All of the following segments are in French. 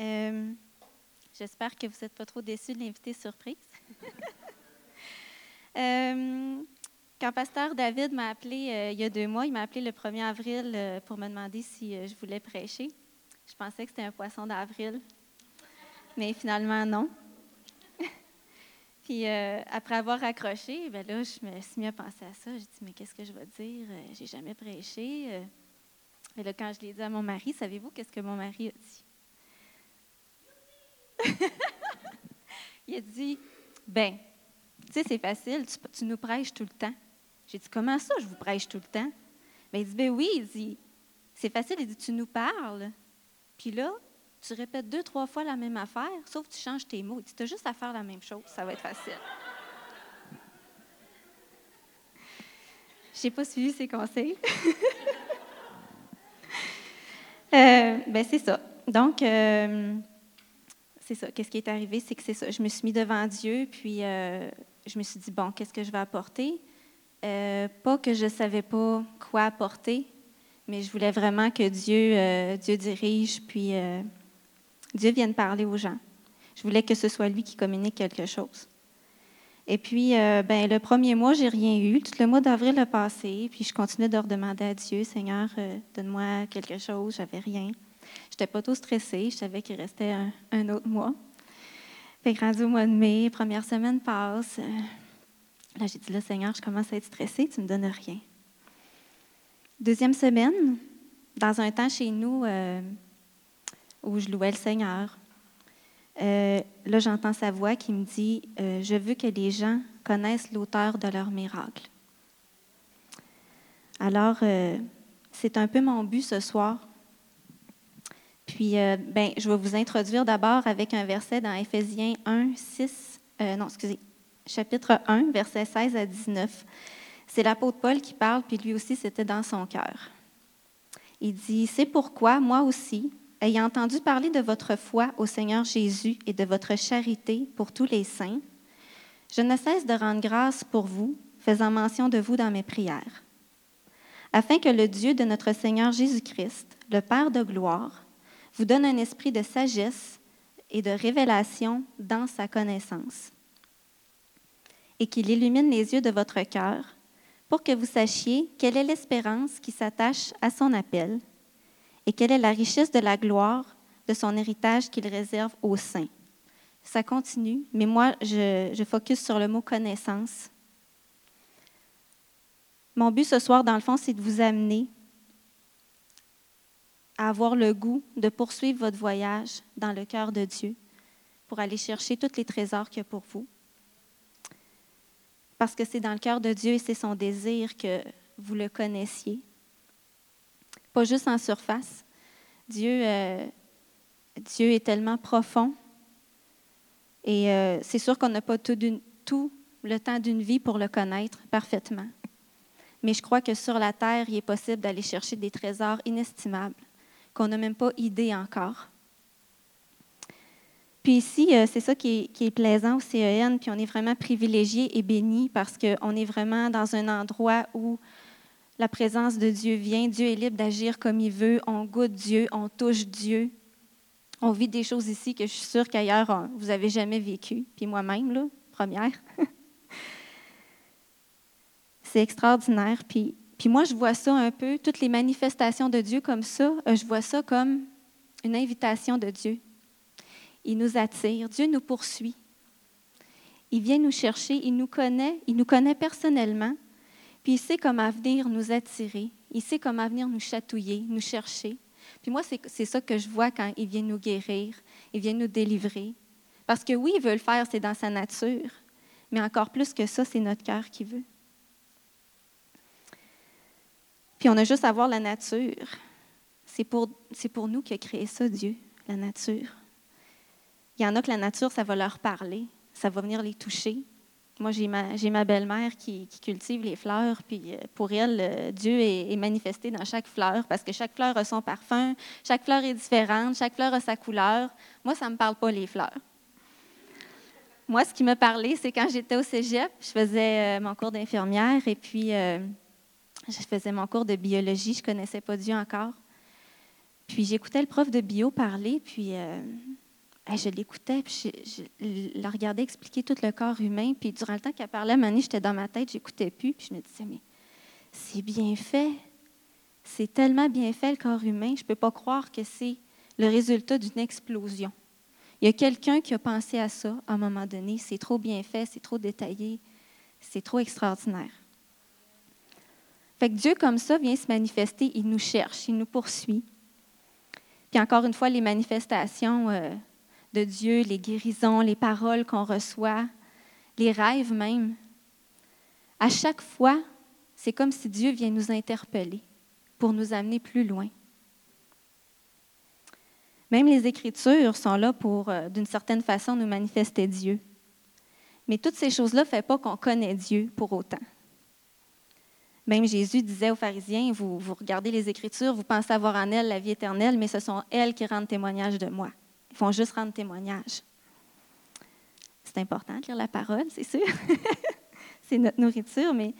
Euh, j'espère que vous n'êtes pas trop déçus de l'invité surprise. Euh, quand Pasteur David m'a appelé euh, il y a deux mois, il m'a appelé le 1er avril pour me demander si je voulais prêcher. Je pensais que c'était un poisson d'avril, mais finalement non. Puis après avoir accroché, ben là, je me suis mis à penser à ça. J'ai dit, mais qu'est-ce que je vais dire? J'ai jamais prêché. Et là, quand je l'ai dit à mon mari, savez-vous qu'est-ce que mon mari a dit? il a dit, ben, tu sais, c'est facile, tu, nous prêches tout le temps. J'ai dit, comment ça, je vous prêche tout le temps? Ben, il dit, ben oui, il dit, c'est facile, il dit, tu nous parles. Puis là, tu répètes deux, trois fois la même affaire, sauf que tu changes tes mots. Il dit, tu as juste à faire la même chose, ça va être facile. Je n'ai pas suivi ses conseils. Euh, ben, c'est ça. Donc, euh, c'est ça. Qu'est-ce qui est arrivé? C'est que c'est ça. Je me suis mis devant Dieu, puis euh, je me suis dit, bon, qu'est-ce que je vais apporter? pas que je ne savais pas quoi apporter, mais je voulais vraiment que Dieu, Dieu dirige, puis Dieu vienne parler aux gens. Je voulais que ce soit lui qui communique quelque chose. Et puis, ben, le premier mois, j'ai rien eu. Tout le mois d'avril a passé, puis je continuais de demander à Dieu, Seigneur, donne-moi quelque chose. J'avais rien. Je n'étais pas trop stressée. Je savais qu'il restait un, autre mois. Fait que rendu au mois de mai, première semaine passe. là, j'ai dit, là, Seigneur, je commence à être stressée, tu ne me donnes rien. Deuxième semaine, dans un temps chez nous où je louais le Seigneur, euh, là, j'entends sa voix qui me dit euh, Je veux que les gens connaissent l'auteur de leur miracle. Alors, euh, c'est un peu mon but ce soir. Puis, ben, je vais vous introduire d'abord avec un verset dans Éphésiens 1, 6, non, excusez, chapitre 1, versets 16 à 19. C'est l'apôtre Paul qui parle, puis lui aussi, c'était dans son cœur. Il dit C'est pourquoi, moi aussi, ayant entendu parler de votre foi au Seigneur Jésus et de votre charité pour tous les saints, je ne cesse de rendre grâce pour vous, faisant mention de vous dans mes prières, afin que le Dieu de notre Seigneur Jésus-Christ, le Père de gloire, vous donne un esprit de sagesse et de révélation dans sa connaissance, et qu'il illumine les yeux de votre cœur, pour que vous sachiez quelle est l'espérance qui s'attache à son appel et quelle est la richesse de la gloire de son héritage qu'il réserve aux saints. Ça continue, mais moi, je, je focus sur le mot connaissance. Mon but ce soir, dans le fond, c'est de vous amener avoir le goût de poursuivre votre voyage dans le cœur de Dieu pour aller chercher tous les trésors qu'il y a pour vous. Parce que c'est dans le cœur de Dieu et c'est son désir que vous le connaissiez, pas juste en surface. Dieu, euh, est tellement profond. Et euh, c'est sûr qu'on n'a pas tout le temps d'une vie pour le connaître parfaitement. Mais je crois que sur la terre, il est possible d'aller chercher des trésors inestimables qu'on n'a même pas idée encore. Puis ici, euh, c'est ça qui est, plaisant au CEN, puis on est vraiment privilégié et béni parce qu'on est vraiment dans un endroit où la présence de Dieu vient, Dieu est libre d'agir comme il veut, on goûte Dieu, on touche Dieu. On vit des choses ici que je suis sûre qu'ailleurs, vous n'avez jamais vécu. Puis moi-même, là, première. C'est extraordinaire. Puis, puis moi, je vois ça un peu, toutes les manifestations de Dieu comme ça, euh, je vois ça comme une invitation de Dieu. Il nous attire, Dieu nous poursuit. Il vient nous chercher, il nous connaît, il nous connaît personnellement. Puis il sait comment venir nous attirer, il sait comment venir nous chatouiller, nous chercher. Puis moi, c'est ça que je vois quand il vient nous guérir, il vient nous délivrer. Parce que oui, il veut le faire, c'est dans sa nature, mais encore plus que ça, c'est notre cœur qui veut. On a juste à voir la nature. C'est pour, pour nous qu'il a créé ça, Dieu, la nature. Il y en a que la nature, ça va leur parler, ça va venir les toucher, moi, j'ai ma, j'ai ma belle-mère qui, cultive les fleurs, puis euh, pour elle, euh, Dieu est, manifesté dans chaque fleur parce que chaque fleur a son parfum, chaque fleur est différente, chaque fleur a sa couleur. Moi, ça ne me parle pas les fleurs. Moi, ce qui me parlait, c'est quand j'étais au cégep, je faisais euh, mon cours d'infirmière et puis je faisais mon cours de biologie, je ne connaissais pas Dieu encore. Puis j'écoutais le prof de bio parler, puis euh, je l'écoutais, puis je, la regardais expliquer tout le corps humain. Puis durant le temps qu'elle parlait, à j'étais dans ma tête, j'écoutais plus, puis je me disais, mais c'est bien fait. C'est tellement bien fait le corps humain, je ne peux pas croire que c'est le résultat d'une explosion. Il y a quelqu'un qui a pensé à ça à un moment donné. C'est trop bien fait, c'est trop détaillé, c'est trop extraordinaire. Fait que Dieu, comme ça, vient se manifester, il nous cherche, il nous poursuit. Puis encore une fois, les manifestations euh, de Dieu, les guérisons, les paroles qu'on reçoit, les rêves même, à chaque fois, c'est comme si Dieu vient nous interpeller pour nous amener plus loin. Même les Écritures sont là pour, euh, d'une certaine façon, nous manifester Dieu. Mais toutes ces choses-là ne font pas qu'on connaît Dieu pour autant. Même Jésus disait aux pharisiens, vous, vous regardez les Écritures, vous pensez avoir en elles la vie éternelle, mais ce sont elles qui rendent témoignage de moi. Ils font juste rendre témoignage. C'est important de lire la parole, c'est sûr. c'est notre nourriture, mais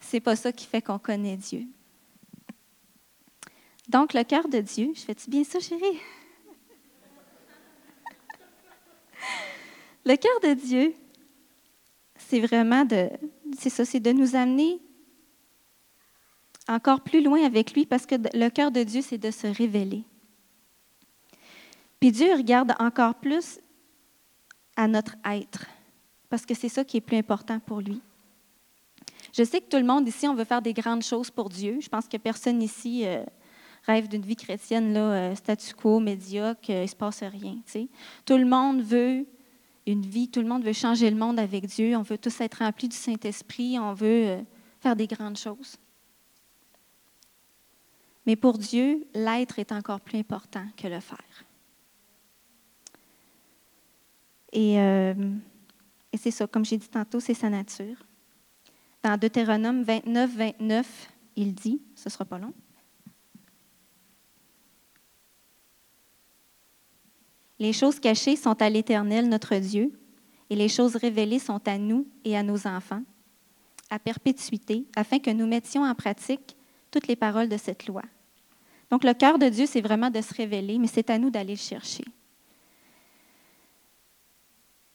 ce n'est pas ça qui fait qu'on connaît Dieu. Donc, le cœur de Dieu, je fais-tu bien ça, chérie? Le cœur de Dieu, c'est vraiment de, c'est ça, c'est de nous amener encore plus loin avec lui parce que le cœur de Dieu, c'est de se révéler. Puis Dieu regarde encore plus à notre être parce que c'est ça qui est plus important pour lui. Je sais que tout le monde ici, on veut faire des grandes choses pour Dieu. Je pense que personne ici euh, rêve d'une vie chrétienne là, euh, statu quo, médiocre, il ne se passe rien. Tout le monde veut une vie. Tout le monde veut changer le monde avec Dieu. On veut tous être remplis du Saint-Esprit. On veut euh, faire des grandes choses. Mais pour Dieu, l'être est encore plus important que le faire. Et, euh, c'est ça, comme j'ai dit tantôt, c'est sa nature. Dans Deutéronome 29, 29, il dit, ce ne sera pas long, Les choses cachées sont à l'Éternel, notre Dieu, et les choses révélées sont à nous et à nos enfants, à perpétuité, afin que nous mettions en pratique toutes les paroles de cette loi. Donc le cœur de Dieu, c'est vraiment de se révéler, mais c'est à nous d'aller le chercher.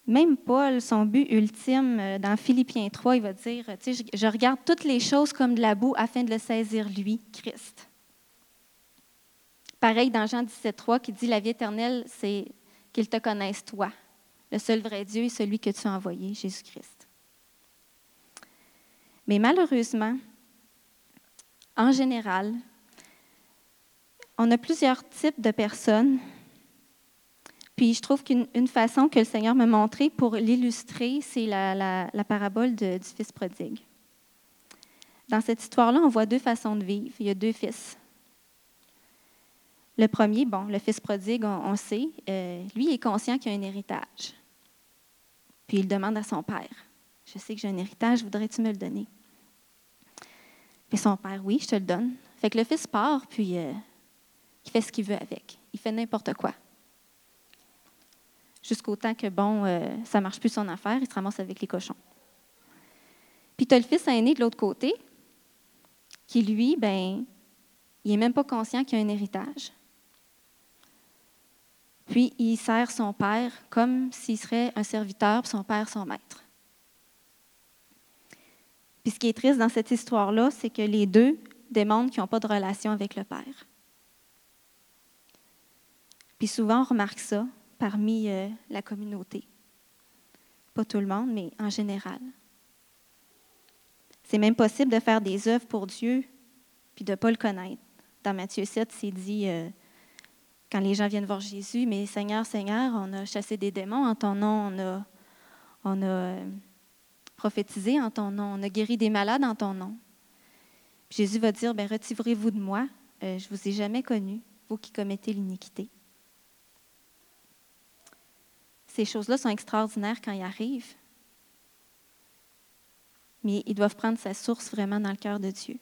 Même Paul, son but ultime euh, dans Philippiens 3, il va dire, je regarde toutes les choses comme de la boue afin de le saisir, lui, Christ. Pareil dans Jean 17,3 qui dit La vie éternelle, c'est qu'ils te connaissent toi, le seul vrai Dieu et celui que tu as envoyé, Jésus-Christ. Mais malheureusement, en général, on a plusieurs types de personnes. Puis je trouve qu'une façon que le Seigneur m'a montré pour l'illustrer, c'est la, parabole du fils prodigue. Dans cette histoire-là, on voit deux façons de vivre. Il y a deux fils. Le premier, bon, le fils prodigue, on, sait, euh, lui est conscient qu'il a un héritage. Puis il demande à son père, je sais que j'ai un héritage, voudrais-tu me le donner? Puis son père, oui, je te le donne. Fait que le fils part, puis euh, il fait ce qu'il veut avec. Il fait n'importe quoi. Jusqu'au temps que, bon, euh, ça ne marche plus son affaire, il se ramasse avec les cochons. Puis tu as le fils aîné de l'autre côté, qui, lui, ben, il n'est même pas conscient qu'il a un héritage. Puis il sert son père comme s'il serait un serviteur, son père son maître. Puis ce qui est triste dans cette histoire-là, c'est que les deux démontrent qu'ils n'ont pas de relation avec le père. Puis souvent, on remarque ça parmi euh, la communauté. Pas tout le monde, mais en général. C'est même possible de faire des œuvres pour Dieu puis de ne pas le connaître. Dans Matthieu 7, c'est dit euh, quand les gens viennent voir Jésus, mais Seigneur, Seigneur, on a chassé des démons en ton nom, on a, euh, prophétisé en ton nom, on a guéri des malades en ton nom. Jésus va dire, ben, retirez-vous de moi, je ne vous ai jamais connu, vous qui commettez l'iniquité. Ces choses-là sont extraordinaires quand ils arrivent, mais ils doivent prendre sa source vraiment dans le cœur de Dieu.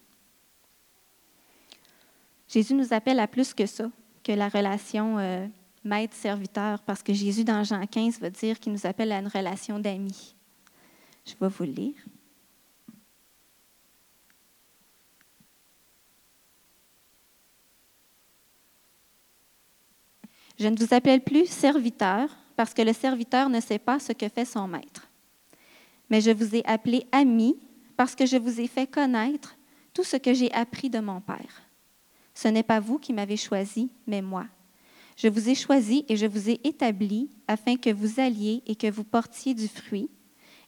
Jésus nous appelle à plus que ça que la relation euh, maître-serviteur, parce que Jésus, dans Jean 15, va dire qu'il nous appelle à une relation d'amis. Je vais vous le lire. Je ne vous appelle plus serviteur, parce que le serviteur ne sait pas ce que fait son maître. Mais je vous ai appelé ami, parce que je vous ai fait connaître tout ce que j'ai appris de mon Père. Ce n'est pas vous qui m'avez choisi, mais moi. Je vous ai choisi et je vous ai établi afin que vous alliez et que vous portiez du fruit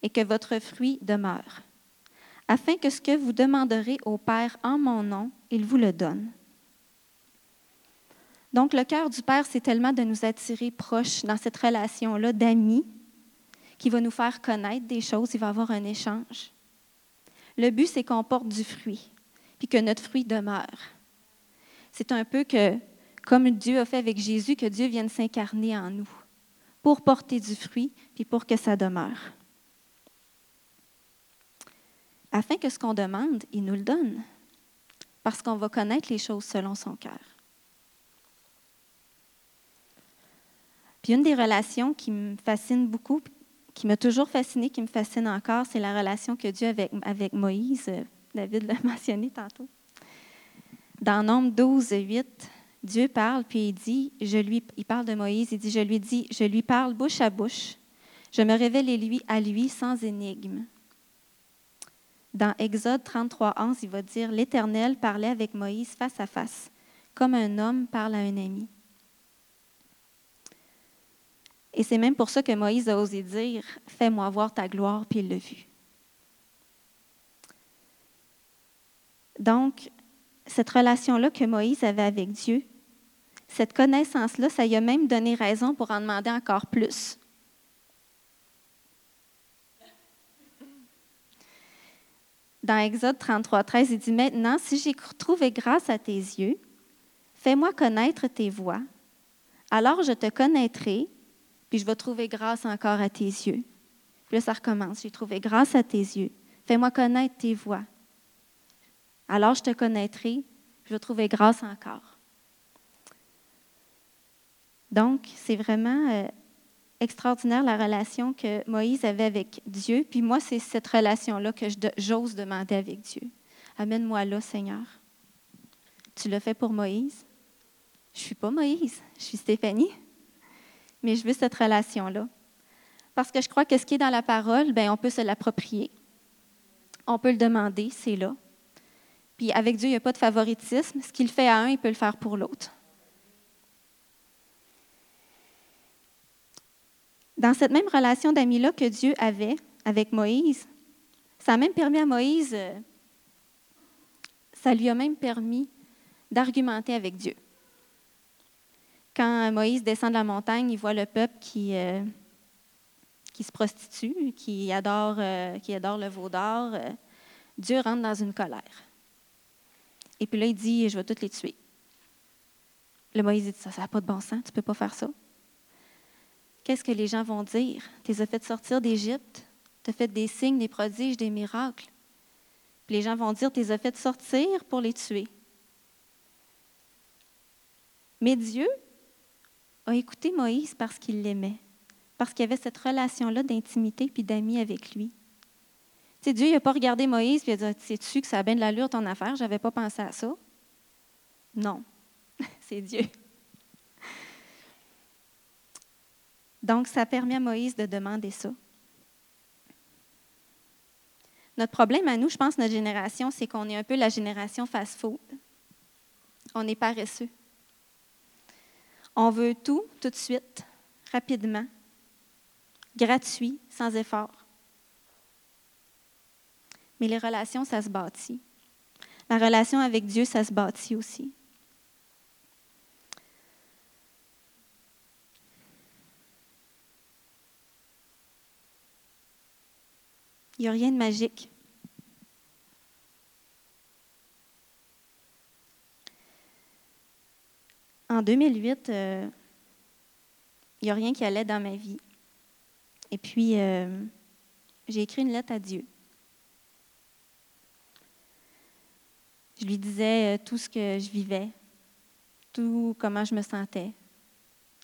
et que votre fruit demeure, afin que ce que vous demanderez au Père en mon nom, il vous le donne. Donc le cœur du Père, c'est tellement de nous attirer proches dans cette relation-là d'amis qui va nous faire connaître des choses, il va avoir un échange. Le but, c'est qu'on porte du fruit, puis que notre fruit demeure. C'est un peu que, comme Dieu a fait avec Jésus, que Dieu vienne s'incarner en nous pour porter du fruit, puis pour que ça demeure. Afin que ce qu'on demande, il nous le donne, parce qu'on va connaître les choses selon son cœur. Puis une des relations qui me fascine beaucoup, qui m'a toujours fascinée, qui me fascine encore, c'est la relation que Dieu a avec, avec Moïse. David l'a mentionné tantôt. Dans Nombre 12, 8, Dieu parle, puis il dit, je lui, il parle de Moïse, il dit, je lui dis, je lui parle bouche à bouche, je me révèle lui, à lui sans énigme. Dans Exode 33, 11, il va dire, l'Éternel parlait avec Moïse face à face, comme un homme parle à un ami. Et c'est même pour ça que Moïse a osé dire Fais-moi voir ta gloire, puis il l'a vu. Donc, cette relation-là que Moïse avait avec Dieu, cette connaissance-là, ça lui a même donné raison pour en demander encore plus. Dans Exode 33, 13, il dit Maintenant, si j'ai trouvé grâce à tes yeux, fais-moi connaître tes voies. Alors je te connaîtrai puis je vais trouver grâce encore à tes yeux. Puis là, ça recommence. J'ai trouvé grâce à tes yeux. Fais-moi connaître tes voies. Alors je te connaîtrai, je vais trouver grâce encore. Donc, c'est vraiment euh, extraordinaire la relation que Moïse avait avec Dieu. Puis moi, c'est cette relation-là que j'ose demander avec Dieu. Amène-moi là, Seigneur. Tu l'as fait pour Moïse? Je ne suis pas Moïse, je suis Stéphanie mais je veux cette relation-là. Parce que je crois que ce qui est dans la parole, bien, on peut se l'approprier. On peut le demander, c'est là. Puis avec Dieu, il n'y a pas de favoritisme. Ce qu'il fait à un, il peut le faire pour l'autre. Dans cette même relation d'amis-là que Dieu avait avec Moïse, ça a même permis à Moïse, euh, ça lui a même permis d'argumenter avec Dieu. Quand Moïse descend de la montagne, il voit le peuple qui, euh, qui se prostitue, qui adore, euh, qui adore le veau d'or. Euh, Dieu rentre dans une colère. Et puis là, il dit, je vais tous les tuer. Le Moïse dit, ça n'a pas de bon sens, tu ne peux pas faire ça. Qu'est-ce que les gens vont dire? Tu les as fait sortir d'Égypte, tu as fait des signes, des prodiges, des miracles. Puis les gens vont dire, tu les as fait sortir pour les tuer. Mais Dieu, a écouté Moïse parce qu'il l'aimait, parce qu'il avait cette relation-là d'intimité puis d'amis avec lui. Tu sais, Dieu n'a pas regardé Moïse et a dit Sais-tu que ça a bien de l'allure ton affaire? Je n'avais pas pensé à ça. Non, c'est Dieu. Donc, ça permet à Moïse de demander ça. Notre problème à nous, je pense, notre génération, c'est qu'on est un peu la génération fast-food. On est paresseux. On veut tout, tout de suite, rapidement, gratuit, sans effort. Mais les relations, ça se bâtit. La relation avec Dieu, ça se bâtit aussi. Il n'y a rien de magique. En 2008, euh, il n'y a rien qui allait dans ma vie. Et puis, euh, j'ai écrit une lettre à Dieu. Je lui disais euh, tout ce que je vivais, tout comment je me sentais,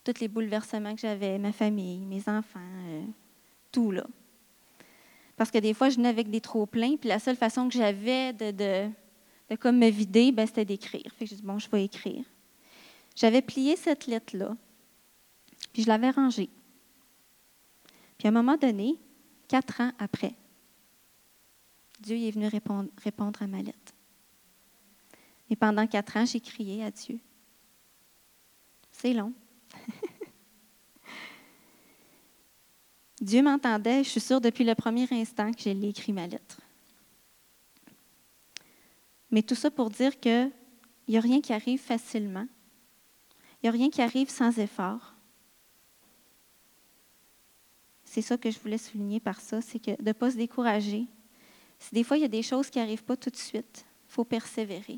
tous les bouleversements que j'avais, ma famille, mes enfants, tout là. Parce que des fois, je venais avec des trop-pleins, puis la seule façon que j'avais de, de, comme me vider, ben, c'était d'écrire. Fait que je dis, bon, je vais écrire. J'avais plié cette lettre-là, Puis je l'avais rangé. Puis à un moment donné, quatre ans après, Dieu est venu répondre, répondre à ma lettre. Et pendant quatre ans, j'ai crié à Dieu. C'est long. Dieu m'entendait, je suis sûre, depuis le premier instant que j'ai écrit ma lettre. Mais tout ça pour dire qu'il n'y a rien qui arrive facilement. Il n'y a rien qui arrive sans effort. C'est ça que je voulais souligner par ça, c'est que de ne pas se décourager. Si des fois, il y a des choses qui n'arrivent pas tout de suite, il faut persévérer.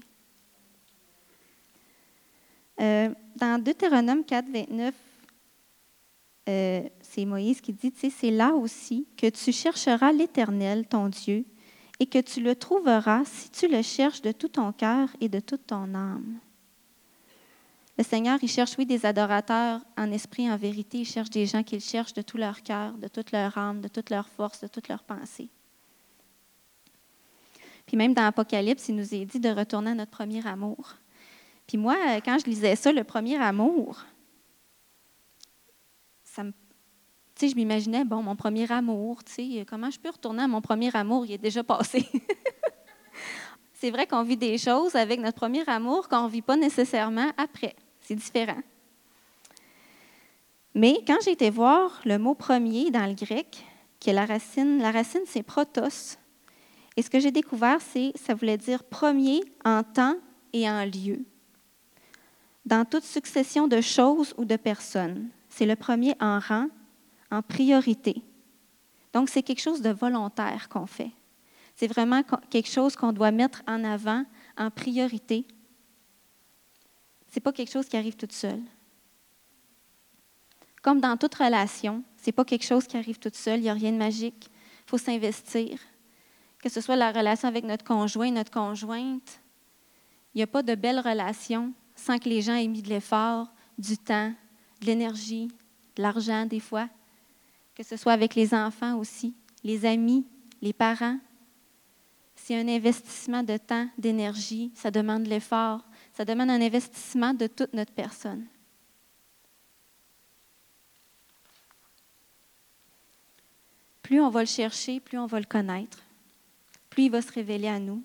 Euh, dans Deutéronome 4, 29, euh, c'est Moïse qui dit, c'est là aussi que tu chercheras l'Éternel, ton Dieu, et que tu le trouveras si tu le cherches de tout ton cœur et de toute ton âme. Le Seigneur, il cherche, oui, des adorateurs en esprit, en vérité. Il cherche des gens qu'il cherche de tout leur cœur, de toute leur âme, de toute leur force, de toute leur pensée. Puis même dans l'Apocalypse, il nous est dit de retourner à notre premier amour. Puis moi, quand je lisais ça, le premier amour, ça me je m'imaginais, bon, mon premier amour, tu sais, comment je peux retourner à mon premier amour? Il est déjà passé. c'est vrai qu'on vit des choses avec notre premier amour qu'on ne vit pas nécessairement après. Différent. Mais quand j'ai été voir le mot premier dans le grec, qui est la racine, la racine, c'est protos. Et ce que j'ai découvert, c'est ça voulait dire premier en temps et en lieu. Dans toute succession de choses ou de personnes. C'est le premier en rang, en priorité. Donc, c'est quelque chose de volontaire qu'on fait. C'est vraiment quelque chose qu'on doit mettre en avant, en priorité. N'est pas quelque chose qui arrive toute seule. Comme dans toute relation, ce n'est pas quelque chose qui arrive toute seule, il n'y a rien de magique. Il faut s'investir. Que ce soit la relation avec notre conjoint, notre conjointe, il n'y a pas de belle relation sans que les gens aient mis de l'effort, du temps, de l'énergie, de l'argent des fois que ce soit avec les enfants aussi, les amis, les parents. C'est un investissement de temps, d'énergie, ça demande l'effort, ça demande un investissement de toute notre personne. Plus on va le chercher, plus on va le connaître, plus il va se révéler à nous.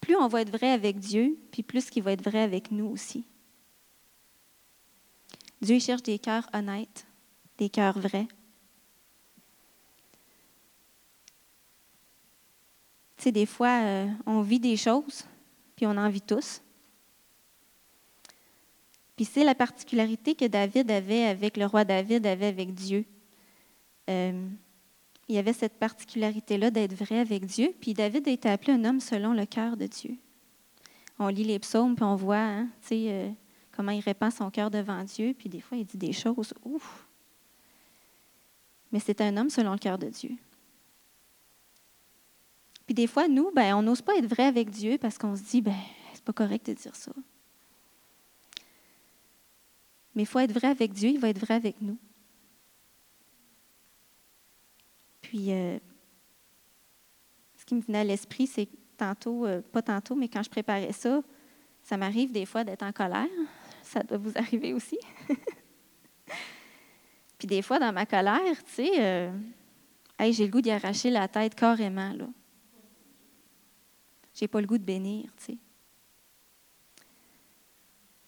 Plus on va être vrai avec Dieu, puis plus il va être vrai avec nous aussi. Dieu cherche des cœurs honnêtes, des cœurs vrais. Tu sais, des fois, euh, on vit des choses, puis on en vit tous. Puis c'est la particularité que David avait avec le roi David, avait avec Dieu. Euh, il y avait cette particularité-là d'être vrai avec Dieu. Puis David a été appelé un homme selon le cœur de Dieu. On lit les psaumes, puis on voit hein, euh, comment il répand son cœur devant Dieu. Puis des fois, il dit des choses, ouf, mais c'est un homme selon le cœur de Dieu. Puis des fois, nous, ben, on n'ose pas être vrai avec Dieu parce qu'on se dit, ben, c'est pas correct de dire ça. Mais il faut être vrai avec Dieu, il va être vrai avec nous. Puis, euh, ce qui me venait à l'esprit, c'est tantôt, euh, pas tantôt, mais quand je préparais ça, ça m'arrive des fois d'être en colère. Ça doit vous arriver aussi. Puis des fois, dans ma colère, tu sais, euh, j'ai le goût d'y arracher la tête carrément. Là. J'ai pas le goût de bénir, tu sais.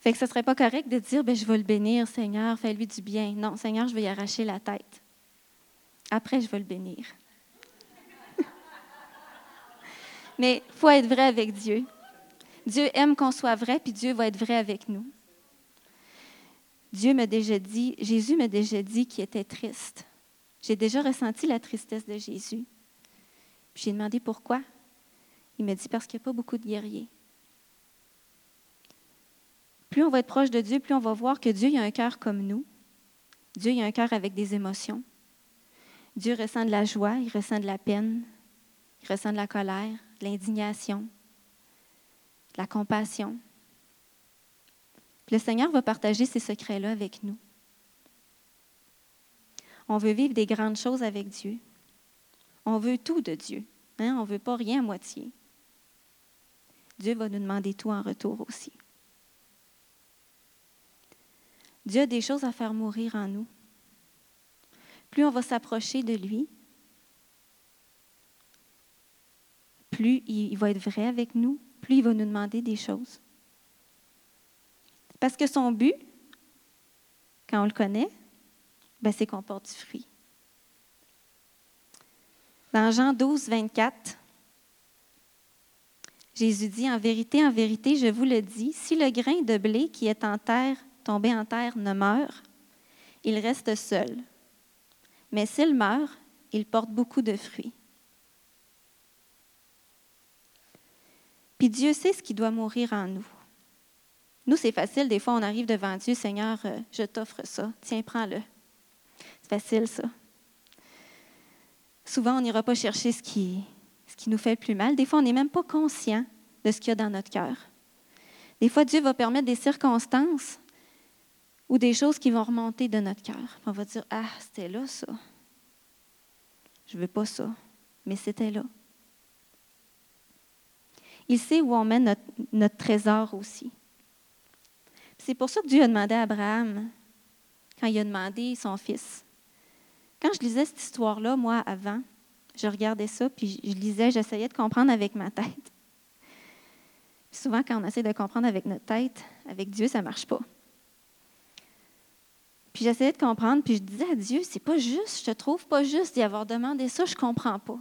Fait que ce serait pas correct de dire, ben, je vais le bénir, Seigneur, fais-lui du bien. Non, Seigneur, je vais y arracher la tête. Après, je vais le bénir. Mais il faut être vrai avec Dieu. Dieu aime qu'on soit vrai, puis Dieu va être vrai avec nous. Dieu m'a déjà dit, Jésus m'a déjà dit qu'il était triste. J'ai déjà ressenti la tristesse de Jésus. J'ai demandé pourquoi. Il m'a dit parce qu'il n'y a pas beaucoup de guerriers. Plus on va être proche de Dieu, plus on va voir que Dieu a un cœur comme nous. Dieu a un cœur avec des émotions. Dieu ressent de la joie, il ressent de la peine, il ressent de la colère, de l'indignation, de la compassion le Seigneur va partager ces secrets-là avec nous. On veut vivre des grandes choses avec Dieu. On veut tout de Dieu. Hein? On ne veut pas rien à moitié. Dieu va nous demander tout en retour aussi. Dieu a des choses à faire mourir en nous. Plus on va s'approcher de lui, plus il va être vrai avec nous, plus il va nous demander des choses. Parce que son but, quand on le connaît, ben c'est qu'on porte du fruit. Dans Jean 12, 24, Jésus dit, En vérité, en vérité, je vous le dis, si le grain de blé qui est en terre, tombé en terre, ne meurt, il reste seul. Mais s'il meurt, il porte beaucoup de fruits. Puis Dieu sait ce qui doit mourir en nous. Nous, c'est facile, des fois, on arrive devant Dieu, Seigneur, euh, je t'offre ça, tiens, prends-le. C'est facile, ça. Souvent, on n'ira pas chercher ce qui, qui nous fait plus mal. Des fois, on n'est même pas conscient de ce qu'il y a dans notre cœur. Des fois, Dieu va permettre des circonstances ou des choses qui vont remonter de notre cœur. On va dire, ah, c'était là, ça. Je ne veux pas ça, mais c'était là. Il sait où on met notre, notre trésor aussi. C'est pour ça que Dieu a demandé à Abraham, quand il a demandé son fils. Quand je lisais cette histoire-là, moi, avant, je regardais ça, puis je lisais, j'essayais de comprendre avec ma tête. souvent, quand on essaie de comprendre avec notre tête, avec Dieu, ça ne marche pas. Puis j'essayais de comprendre, puis je disais à Dieu, c'est pas juste, je te trouve pas juste d'y avoir demandé ça, je ne comprends pas.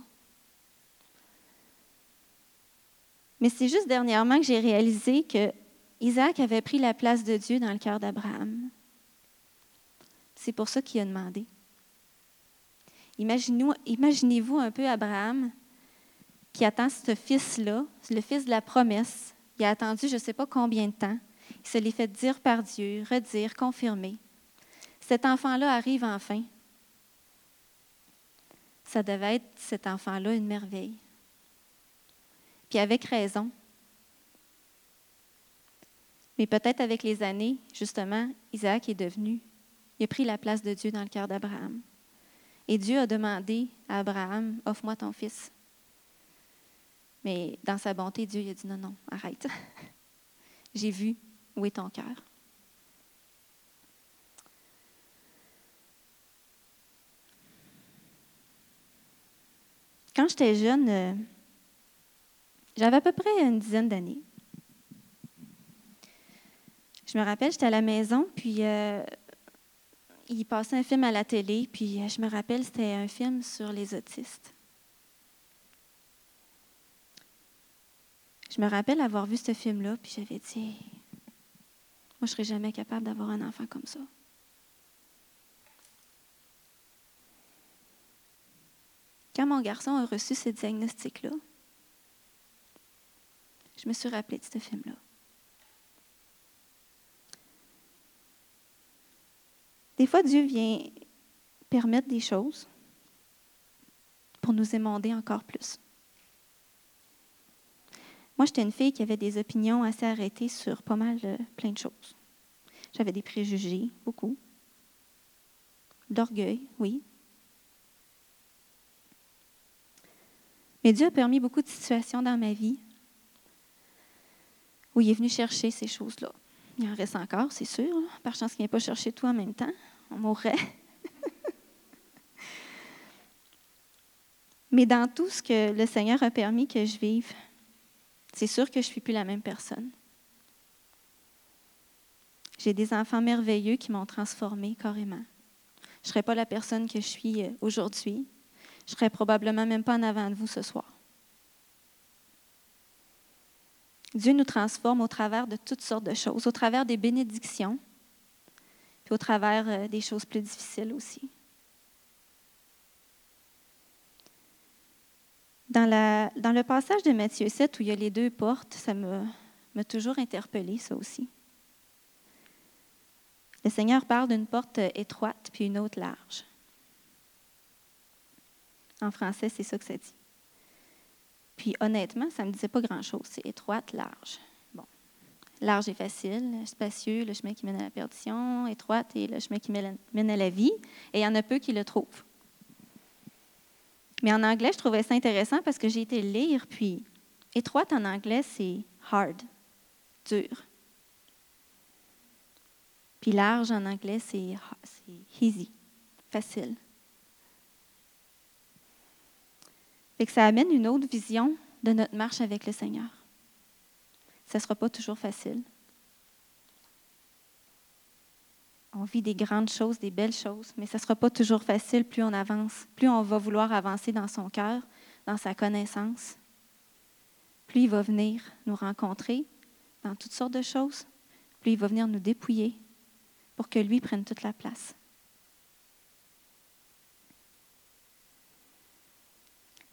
Mais c'est juste dernièrement que j'ai réalisé que Isaac avait pris la place de Dieu dans le cœur d'Abraham. C'est pour ça qu'il a demandé. Imaginez-vous un peu Abraham qui attend ce fils-là, le fils de la promesse. Il a attendu je ne sais pas combien de temps. Il se l'est fait dire par Dieu, redire, confirmer. Cet enfant-là arrive enfin. Ça devait être cet enfant-là une merveille. Puis avec raison. Mais peut-être avec les années, justement, Isaac est devenu, il a pris la place de Dieu dans le cœur d'Abraham. Et Dieu a demandé à Abraham, offre-moi ton fils. Mais dans sa bonté, Dieu a dit, non, non, arrête. J'ai vu où est ton cœur. Quand j'étais jeune, euh, j'avais à peu près une dizaine d'années. Je me rappelle, j'étais à la maison, puis euh, il passait un film à la télé, puis euh, je me rappelle, c'était un film sur les autistes. Je me rappelle avoir vu ce film-là, puis j'avais dit, moi, je ne serais jamais capable d'avoir un enfant comme ça. Quand mon garçon a reçu ce diagnostic-là, je me suis rappelé de ce film-là. Des fois, Dieu vient permettre des choses pour nous émonder encore plus. Moi, j'étais une fille qui avait des opinions assez arrêtées sur pas mal de plein de choses. J'avais des préjugés, beaucoup. D'orgueil, oui. Mais Dieu a permis beaucoup de situations dans ma vie où il est venu chercher ces choses-là. Il en reste encore, c'est sûr. Par chance qu'il ne vient pas chercher tout en même temps. On mourrait. Mais dans tout ce que le Seigneur a permis que je vive, c'est sûr que je ne suis plus la même personne. J'ai des enfants merveilleux qui m'ont transformée carrément. Je ne serais pas la personne que je suis euh, aujourd'hui. Je ne serais probablement même pas en avant de vous ce soir. Dieu nous transforme au travers de toutes sortes de choses, au travers des bénédictions, puis au travers euh, des choses plus difficiles aussi. Dans, le passage de Matthieu 7 où il y a les deux portes, ça m'a toujours interpellé, ça aussi. Le Seigneur parle d'une porte étroite puis une autre large. En français, c'est ça que ça dit. Puis honnêtement, ça ne me disait pas grand-chose. C'est étroite, large. Bon. Large et facile, spacieux, le chemin qui mène à la perdition, étroite et le chemin qui mène à la vie. Et il y en a peu qui le trouvent. Mais en anglais, je trouvais ça intéressant parce que j'ai été lire, puis étroite en anglais, c'est hard, dur. Puis large en anglais, c'est easy, facile. Fait que ça amène une autre vision de notre marche avec le Seigneur. Ça ne sera pas toujours facile. On vit des grandes choses, des belles choses, mais ça ne sera pas toujours facile plus on avance, plus on va vouloir avancer dans son cœur, dans sa connaissance. Plus il va venir nous rencontrer dans toutes sortes de choses, plus il va venir nous dépouiller pour que lui prenne toute la place.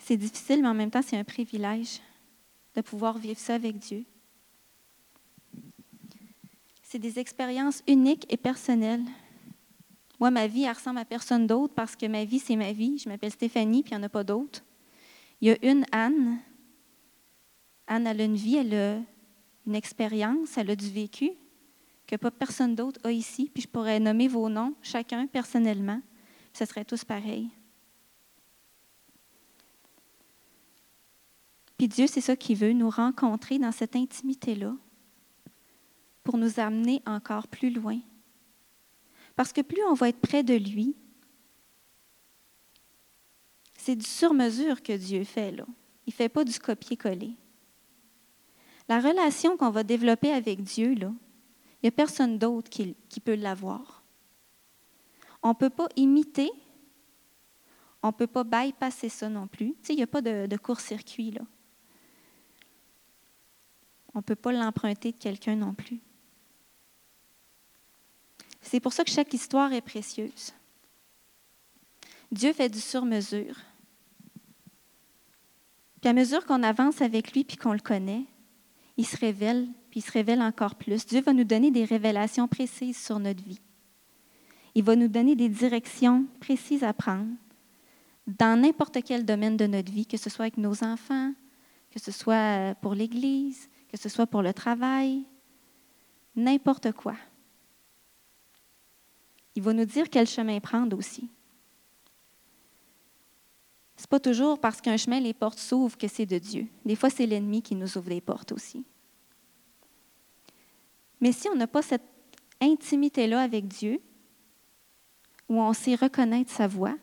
C'est difficile, mais en même temps, c'est un privilège de pouvoir vivre ça avec Dieu. C'est des expériences uniques et personnelles. Moi, ma vie, elle ressemble à personne d'autre parce que ma vie, c'est ma vie. Je m'appelle Stéphanie, puis il n'y en a pas d'autre. Il y a une Anne. Anne, elle a une vie, elle a une expérience, elle a du vécu que pas personne d'autre a ici. Puis je pourrais nommer vos noms, chacun personnellement. Ce serait tous pareils. Puis Dieu, c'est ça qu'il veut, nous rencontrer dans cette intimité-là pour nous amener encore plus loin. Parce que plus on va être près de lui, c'est du sur-mesure que Dieu fait là. Il ne fait pas du copier-coller. La relation qu'on va développer avec Dieu, là, il n'y a personne d'autre qui, peut l'avoir. On ne peut pas imiter, on ne peut pas bypasser ça non plus. il n'y a pas de, de court-circuit là. On ne peut pas l'emprunter de quelqu'un non plus. C'est pour ça que chaque histoire est précieuse. Dieu fait du sur-mesure. Puis à mesure qu'on avance avec lui puis qu'on le connaît, il se révèle, puis il se révèle encore plus. Dieu va nous donner des révélations précises sur notre vie. Il va nous donner des directions précises à prendre dans n'importe quel domaine de notre vie, que ce soit avec nos enfants, que ce soit pour l'Église, que ce soit pour le travail, n'importe quoi. Il va nous dire quel chemin prendre aussi. Ce n'est pas toujours parce qu'un chemin, les portes s'ouvrent que c'est de Dieu. Des fois, c'est l'ennemi qui nous ouvre les portes aussi. Mais si on n'a pas cette intimité-là avec Dieu, où on sait reconnaître sa voix,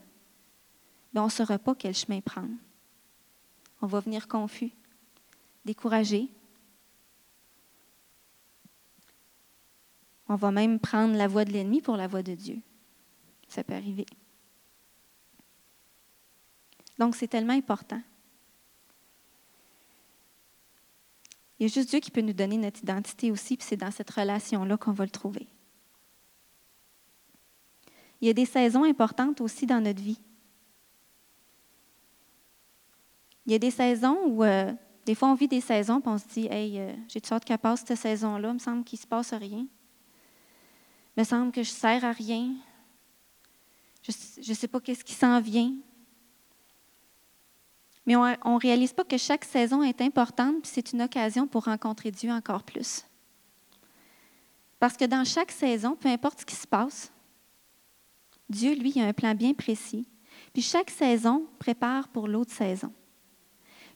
ben, on ne saura pas quel chemin prendre. On va venir confus, découragé, On va même prendre la voix de l'ennemi pour la voix de Dieu. Ça peut arriver. Donc, c'est tellement important. Il y a juste Dieu qui peut nous donner notre identité aussi, puis c'est dans cette relation-là qu'on va le trouver. Il y a des saisons importantes aussi dans notre vie. Il y a des saisons où, euh, des fois, on vit des saisons, puis on se dit Hey, euh, j'ai de sorte qu'à passe cette saison-là, il me semble qu'il ne se passe rien. Il me semble que je ne sers à rien. Je ne sais pas qu'est-ce qui s'en vient. Mais on ne réalise pas que chaque saison est importante, puis c'est une occasion pour rencontrer Dieu encore plus. Parce que dans chaque saison, peu importe ce qui se passe, Dieu, lui, a un plan bien précis. Puis chaque saison prépare pour l'autre saison.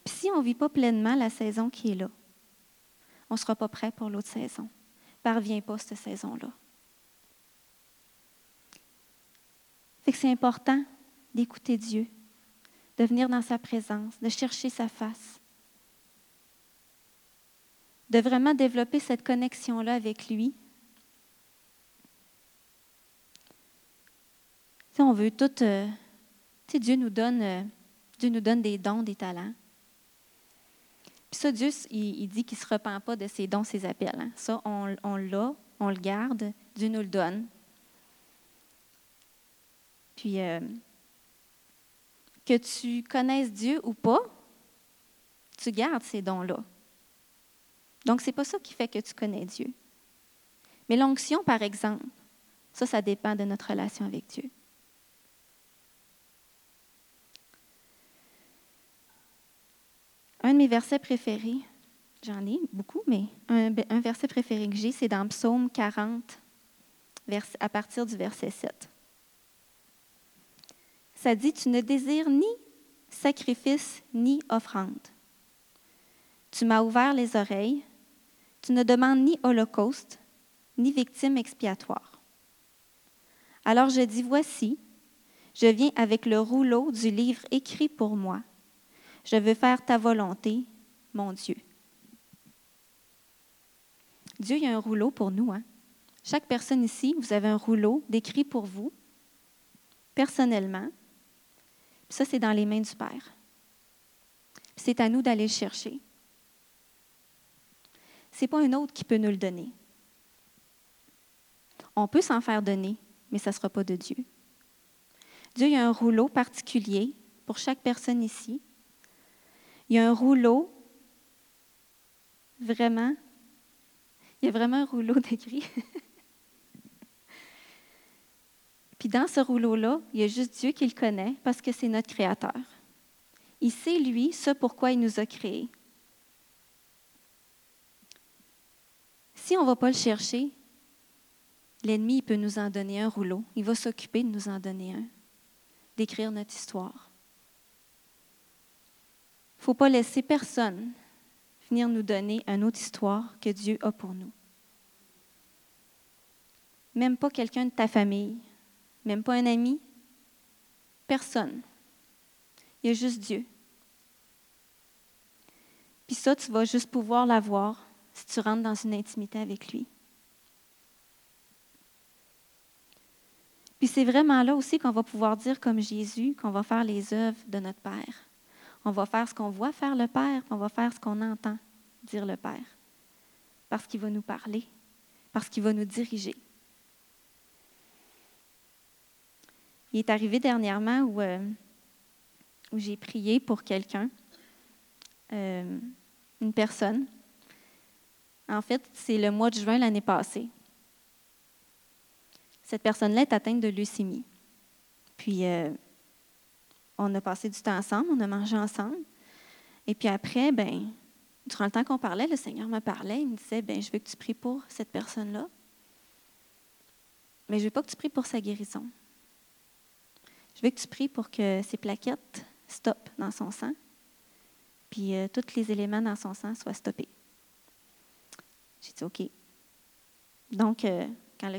Puis si on ne vit pas pleinement la saison qui est là, on ne sera pas prêt pour l'autre saison. Parvient pas cette saison-là. C'est important d'écouter Dieu, de venir dans sa présence, de chercher sa face, de vraiment développer cette connexion-là avec lui. on veut tout. Euh, Dieu nous donne, euh, Dieu nous donne des dons, des talents. Puis ça, Dieu, il, dit qu'il ne se repent pas de ses dons, ses appels. Hein. Ça, on l'a, on le garde, Dieu nous le donne. Puis, euh, que tu connaisses Dieu ou pas, tu gardes ces dons-là. Donc, ce n'est pas ça qui fait que tu connais Dieu. Mais l'onction, par exemple, ça, ça dépend de notre relation avec Dieu. Un de mes versets préférés, j'en ai beaucoup, mais un, un verset préféré que j'ai, c'est dans Psaume 40, à partir du verset 7 ça dit, tu ne désires ni sacrifice ni offrande. Tu m'as ouvert les oreilles, tu ne demandes ni holocauste, ni victime expiatoire. Alors je dis, voici, je viens avec le rouleau du livre écrit pour moi. Je veux faire ta volonté, mon Dieu. Dieu, a un rouleau pour nous. Hein? Chaque personne ici, vous avez un rouleau décrit pour vous, personnellement. Ça, c'est dans les mains du Père. C'est à nous d'aller le chercher. Ce n'est pas un autre qui peut nous le donner. On peut s'en faire donner, mais ça ne sera pas de Dieu. Dieu, a un rouleau particulier pour chaque personne ici. Il y a un rouleau, vraiment, il y a vraiment un rouleau d'écrit. Puis dans ce rouleau-là, il y a juste Dieu qui le connaît parce que c'est notre Créateur. Il sait, lui, ce pourquoi il nous a créés. Si on ne va pas le chercher, l'ennemi peut nous en donner un rouleau. Il va s'occuper de nous en donner un, d'écrire notre histoire. Il ne faut pas laisser personne venir nous donner une autre histoire que Dieu a pour nous. Même pas quelqu'un de ta famille, même pas un ami, personne. Il y a juste Dieu. Puis ça, tu vas juste pouvoir l'avoir si tu rentres dans une intimité avec lui. Puis c'est vraiment là aussi qu'on va pouvoir dire comme Jésus qu'on va faire les œuvres de notre Père. On va faire ce qu'on voit faire le Père, on va faire ce qu'on entend dire le Père. Parce qu'il va nous parler, parce qu'il va nous diriger. Il est arrivé dernièrement où, euh, j'ai prié pour quelqu'un, euh, une personne. En fait, c'est le mois de juin l'année passée. Cette personne-là est atteinte de leucémie. Puis, euh, on a passé du temps ensemble, on a mangé ensemble. Et puis après, ben, durant le temps qu'on parlait, le Seigneur me parlait, il me disait, ben, je veux que tu pries pour cette personne-là, mais je ne veux pas que tu pries pour sa guérison. Je veux que tu pries pour que ses plaquettes stoppent dans son sang, puis euh, tous les éléments dans son sang soient stoppés. J'ai dit OK. Donc, euh, quand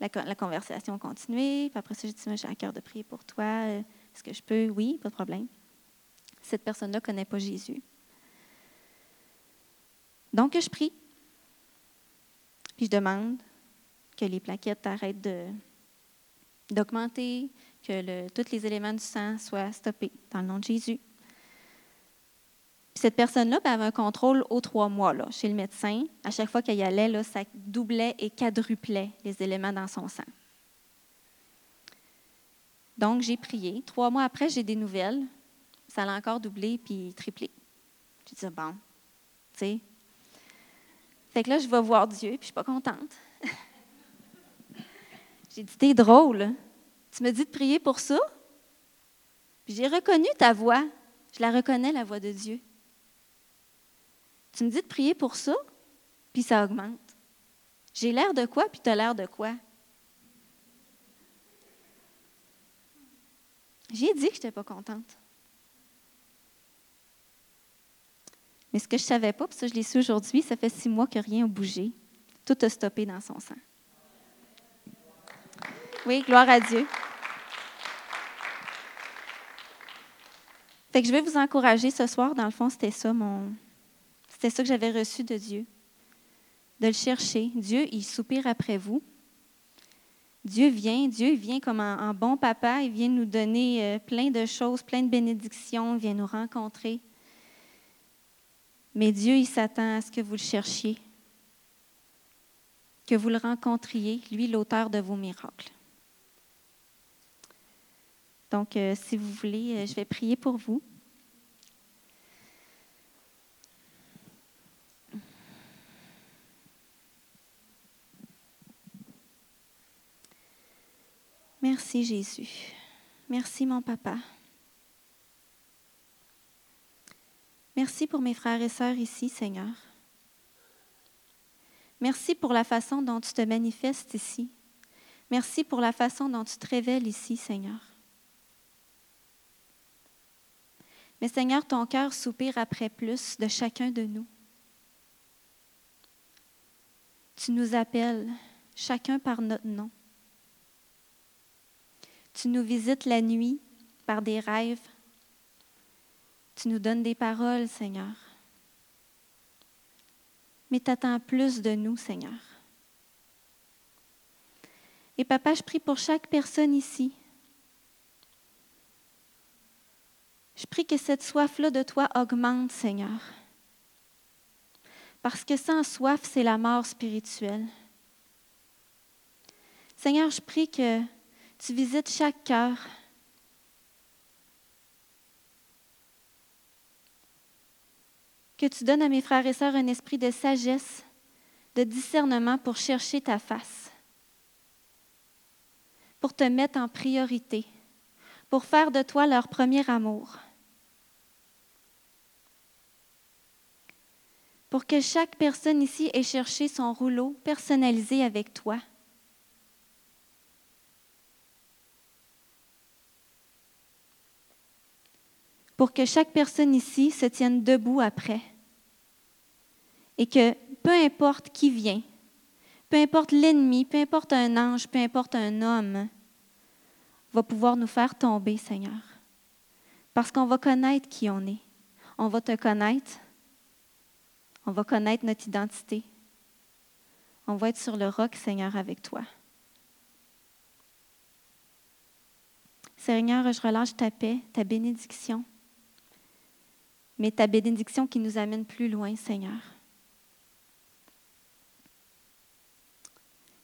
la, conversation a continué, puis après ça, j'ai dit J'ai à cœur de prier pour toi. Euh, est-ce que je peux? Oui, pas de problème. Cette personne-là ne connaît pas Jésus. Donc, je prie. Puis je demande que les plaquettes arrêtent d'augmenter, que tous les éléments du sang soient stoppés dans le nom de Jésus. cette personne-là ben, avait un contrôle aux trois mois là, chez le médecin. À chaque fois qu'elle y allait, ça doublait et quadruplait les éléments dans son sang. Donc, j'ai prié. Trois mois après, j'ai des nouvelles. Ça l'a encore doublé puis triplé. J'ai dit, bon, tu sais. Fait que là, je vais voir Dieu, puis je ne suis pas contente. j'ai dit, t'es drôle. Tu me dis de prier pour ça? Puis j'ai reconnu ta voix. Je la reconnais, la voix de Dieu. Tu me dis de prier pour ça, puis ça augmente. J'ai l'air de quoi, puis tu as l'air de quoi? J'ai dit que je n'étais pas contente. Mais ce que je ne savais pas, puis ça je l'ai su aujourd'hui, ça fait six mois que rien n'a bougé. Tout a stoppé dans son sang. Oui, gloire à Dieu. Fait que je vais vous encourager ce soir. Dans le fond, c'était ça mon, c'était ça que j'avais reçu de Dieu, de le chercher. Dieu, il soupire après vous. Dieu vient, Dieu vient comme un, bon papa, il vient nous donner euh, plein de choses, plein de bénédictions, il vient nous rencontrer. Mais Dieu, il s'attend à ce que vous le cherchiez, que vous le rencontriez, lui, l'auteur de vos miracles. Donc, euh, si vous voulez, euh, je vais prier pour vous. Merci Jésus. Merci mon papa. Merci pour mes frères et sœurs ici, Seigneur. Merci pour la façon dont tu te manifestes ici. Merci pour la façon dont tu te révèles ici, Seigneur. Mais Seigneur, ton cœur soupire après plus de chacun de nous. Tu nous appelles, chacun par notre nom. Tu nous visites la nuit par des rêves. Tu nous donnes des paroles, Seigneur. Mais tu attends plus de nous, Seigneur. Et papa, je prie pour chaque personne ici. Je prie que cette soif-là de toi augmente, Seigneur. Parce que sans soif, c'est la mort spirituelle. Seigneur, je prie que tu visites chaque cœur. Que tu donnes à mes frères et sœurs un esprit de sagesse, de discernement pour chercher ta face, pour te mettre en priorité, pour faire de toi leur premier amour. Pour que chaque personne ici ait cherché son rouleau personnalisé avec toi. pour que chaque personne ici se tienne debout après. Et que peu importe qui vient, peu importe l'ennemi, peu importe un ange, peu importe un homme, va pouvoir nous faire tomber, Seigneur. Parce qu'on va connaître qui on est. On va te connaître. On va connaître notre identité. On va être sur le roc, Seigneur, avec toi. Seigneur, je relâche ta paix, ta bénédiction mais ta bénédiction qui nous amène plus loin, Seigneur.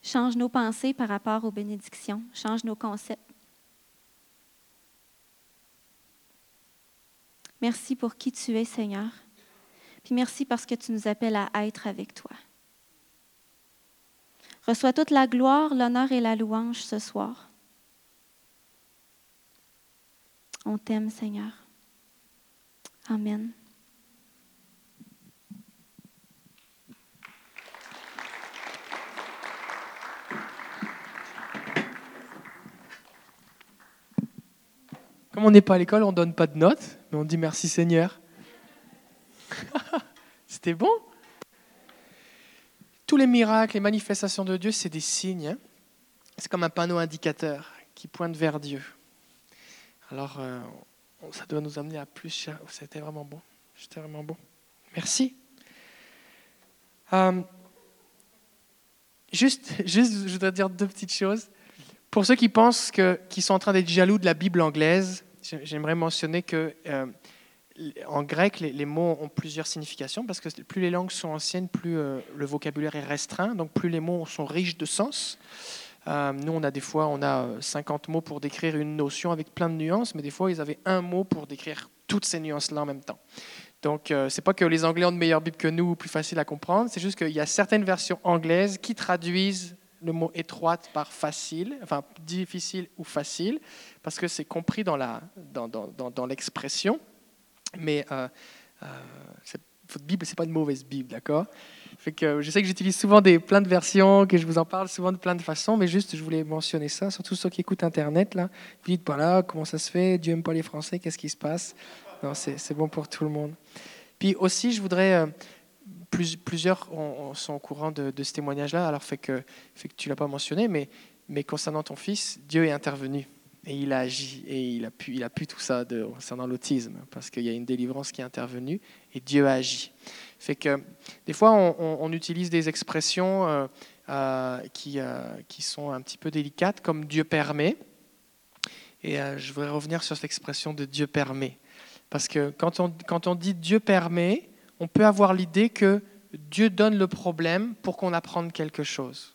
Change nos pensées par rapport aux bénédictions, change nos concepts. Merci pour qui tu es, Seigneur. Puis merci parce que tu nous appelles à être avec toi. Reçois toute la gloire, l'honneur et la louange ce soir. On t'aime, Seigneur. Amen. Comme on n'est pas à l'école, on ne donne pas de notes, mais on dit merci Seigneur. C'était bon? Tous les miracles, les manifestations de Dieu, c'est des signes. Hein. c'est comme un panneau indicateur qui pointe vers Dieu. Alors, euh, ça doit nous amener à plus. C'était vraiment bon. C'était vraiment bon. Merci. Euh, juste, juste, je voudrais dire deux petites choses. Pour ceux qui pensent que, qui sont en train d'être jaloux de la Bible anglaise, j'aimerais mentionner que euh, en grec, les, mots ont plusieurs significations parce que plus les langues sont anciennes, plus euh, le vocabulaire est restreint, donc plus les mots sont riches de sens. Euh, nous, on a des fois, on a 50 mots pour décrire une notion avec plein de nuances, mais des fois, ils avaient un mot pour décrire toutes ces nuances-là en même temps. Donc, ce c'est pas que les Anglais ont de meilleure Bible que nous ou plus facile à comprendre, c'est juste qu'il y a certaines versions anglaises qui traduisent le mot étroite par facile, enfin difficile ou facile, parce que c'est compris dans, l'expression. Mais euh, euh, votre Bible, c'est pas une mauvaise Bible, d'accord? Fait que Je sais que j'utilise souvent des, plein de versions, que je vous en parle souvent de plein de façons, mais juste, je voulais mentionner ça, surtout ceux qui écoutent Internet. Là, vous dites, voilà, comment ça se fait? Dieu n'aime pas les Français, qu'est-ce qui se passe? Non, c'est bon pour tout le monde. Puis aussi, je voudrais... Euh, plusieurs sont au courant de, ce témoignage-là, alors fait que, fait que tu l'as pas mentionné, mais concernant ton fils, Dieu est intervenu et il a agi et il a pu, tout ça de, concernant l'autisme, parce qu'il y a une délivrance qui est intervenue et Dieu a agi. Fait que des fois, on, utilise des expressions euh, euh, qui, euh, qui sont un petit peu délicates, comme Dieu permet. Et je voudrais revenir sur cette expression de Dieu permet. Parce que quand on, quand on dit Dieu permet, on peut avoir l'idée que Dieu donne le problème pour qu'on apprenne quelque chose.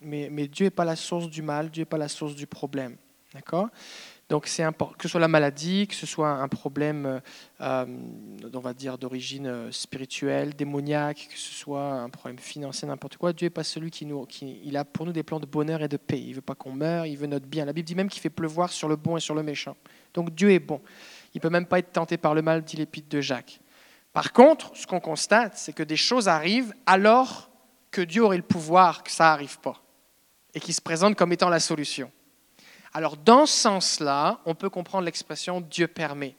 Mais, Dieu n'est pas la source du mal, Dieu n'est pas la source du problème. D'accord? Donc c'est important, que ce soit la maladie, que ce soit un problème, euh, on va dire, d'origine euh, spirituelle, démoniaque, que ce soit un problème financier, n'importe quoi, Dieu n'est pas celui qui nous... Qui, il a pour nous des plans de bonheur et de paix. Il ne veut pas qu'on meure, il veut notre bien. La Bible dit même qu'il fait pleuvoir sur le bon et sur le méchant. Donc Dieu est bon. Il ne peut même pas être tenté par le mal, dit l'épître de Jacques. Par contre, ce qu'on constate, c'est que des choses arrivent alors que Dieu aurait le pouvoir que ça n'arrive pas et qui se présente comme étant la solution. Alors, dans ce sens-là, on peut comprendre l'expression Dieu permet.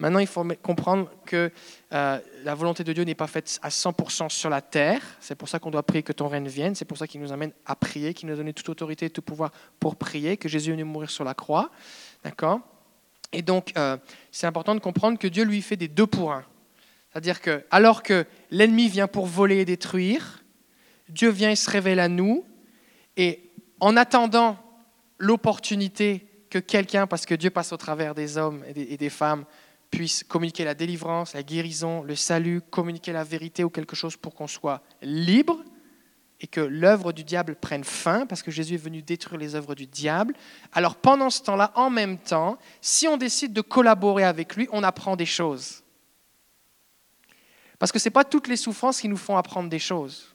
Maintenant, il faut comprendre que euh, la volonté de Dieu n'est pas faite à 100% sur la terre. C'est pour ça qu'on doit prier que ton règne vienne. C'est pour ça qu'il nous amène à prier, qu'il nous a donné toute autorité et tout pouvoir pour prier, que Jésus est venu mourir sur la croix. D'accord? Et donc, euh, c'est important de comprendre que Dieu lui fait des deux pour un. C'est-à-dire que, alors que l'ennemi vient pour voler et détruire, Dieu vient et se révèle à nous. Et en attendant l'opportunité que quelqu'un, parce que Dieu passe au travers des hommes et des femmes, puisse communiquer la délivrance, la guérison, le salut, communiquer la vérité ou quelque chose pour qu'on soit libre et que l'œuvre du diable prenne fin, parce que Jésus est venu détruire les œuvres du diable. Alors pendant ce temps-là, en même temps, si on décide de collaborer avec lui, on apprend des choses. Parce que ce n'est pas toutes les souffrances qui nous font apprendre des choses.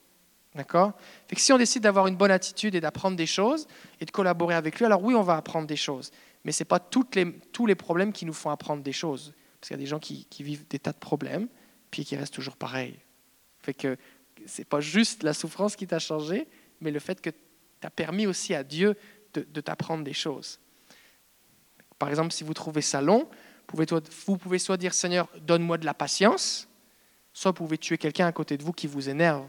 D'accord? Si on décide d'avoir une bonne attitude et d'apprendre des choses et de collaborer avec lui, alors oui, on va apprendre des choses. Mais ce n'est pas les, tous les problèmes qui nous font apprendre des choses. Parce qu'il y a des gens qui, vivent des tas de problèmes, puis qui restent toujours pareils. Fait que c'est pas juste la souffrance qui t'a changé, mais le fait que tu as permis aussi à Dieu de, t'apprendre des choses. Par exemple, si vous trouvez ça long, vous pouvez soit dire Seigneur, donne-moi de la patience, soit vous pouvez tuer quelqu'un à côté de vous qui vous énerve.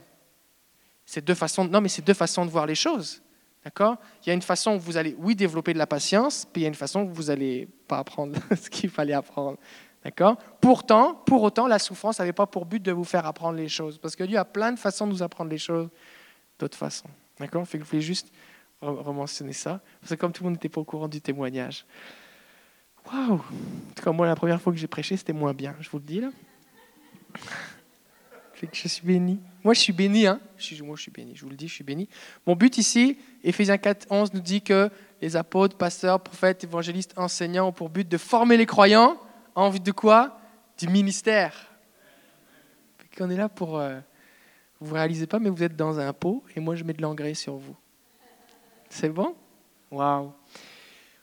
C'est deux façons. Non, mais c'est deux façons de voir les choses. D'accord? Il y a une façon où vous allez, oui, développer de la patience, puis il y a une façon où vous n'allez pas apprendre ce qu'il fallait apprendre. D'accord? Pourtant, pour autant, la souffrance n'avait pas pour but de vous faire apprendre les choses. Parce que Dieu a plein de façons de nous apprendre les choses d'autres façons. D'accord? Fait que je voulais juste rementionner ça. Parce que comme tout le monde n'était pas au courant du témoignage. Waouh En tout cas, moi, la première fois que j'ai prêché, c'était moins bien. Je vous le dis là. Je suis béni. Moi, je suis béni. Hein je moi, je suis béni. Je vous le dis, je suis béni. Mon but ici, Éphésiens 4, 11 nous dit que les apôtres, pasteurs, prophètes, évangélistes, enseignants ont pour but de former les croyants en vue de quoi? Du ministère. On est là pour... Euh, vous ne réalisez pas, mais vous êtes dans un pot et moi je mets de l'engrais sur vous. C'est bon? Waouh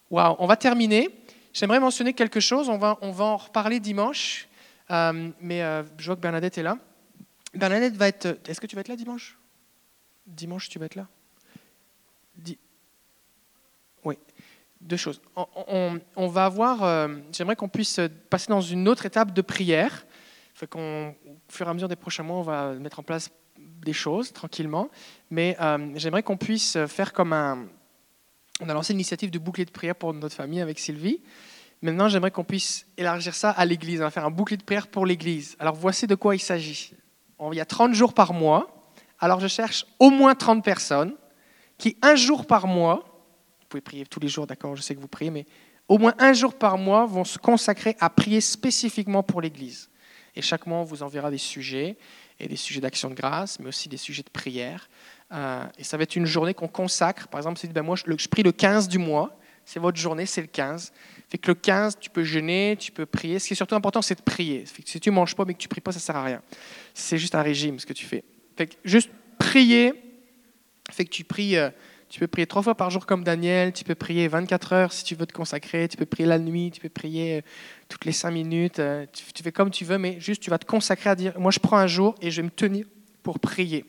Waouh On va terminer. J'aimerais mentionner quelque chose. On va, on va en reparler dimanche. Euh, mais euh, je vois que Bernadette est là. Bernadette va être. Est-ce que tu vas être là dimanche? Dimanche, tu vas être là? Oui deux choses. On, va avoir, euh, j'aimerais qu'on puisse passer dans une autre étape de prière. Fait qu'on, au fur et à mesure des prochains mois, on va mettre en place des choses tranquillement. Mais euh, j'aimerais qu'on puisse faire comme un. On a lancé l'initiative de bouclier de prière pour notre famille avec Sylvie. Maintenant, j'aimerais qu'on puisse élargir ça à l'Église. Va faire un bouclier de prière pour l'Église. Alors voici de quoi il s'agit. Il y a 30 jours par mois. Alors je cherche au moins 30 personnes qui, un jour par mois, pouvez prier tous les jours, d'accord, je sais que vous priez, mais au moins un jour par mois vont se consacrer à prier spécifiquement pour l'Église. Et chaque mois, on vous enverra des sujets, et des sujets d'action de grâce, mais aussi des sujets de prière. Euh, et ça va être une journée qu'on consacre. Par exemple, si ben moi, je, prie le 15 du mois, c'est votre journée, c'est le 15. Fait que le 15, tu peux jeûner, tu peux prier. Ce qui est surtout important, c'est de prier. Fait que si tu ne manges pas mais que tu pries pas, ça ne sert à rien. C'est juste un régime, ce que tu fais. Fait que juste prier, fait que tu pries... Euh, tu peux prier trois fois par jour comme Daniel, tu peux prier 24 heures si tu veux te consacrer, tu peux prier la nuit, tu peux prier euh, toutes les cinq minutes, euh, tu, fais comme tu veux, mais juste tu vas te consacrer à dire, moi je prends un jour et je vais me tenir pour prier.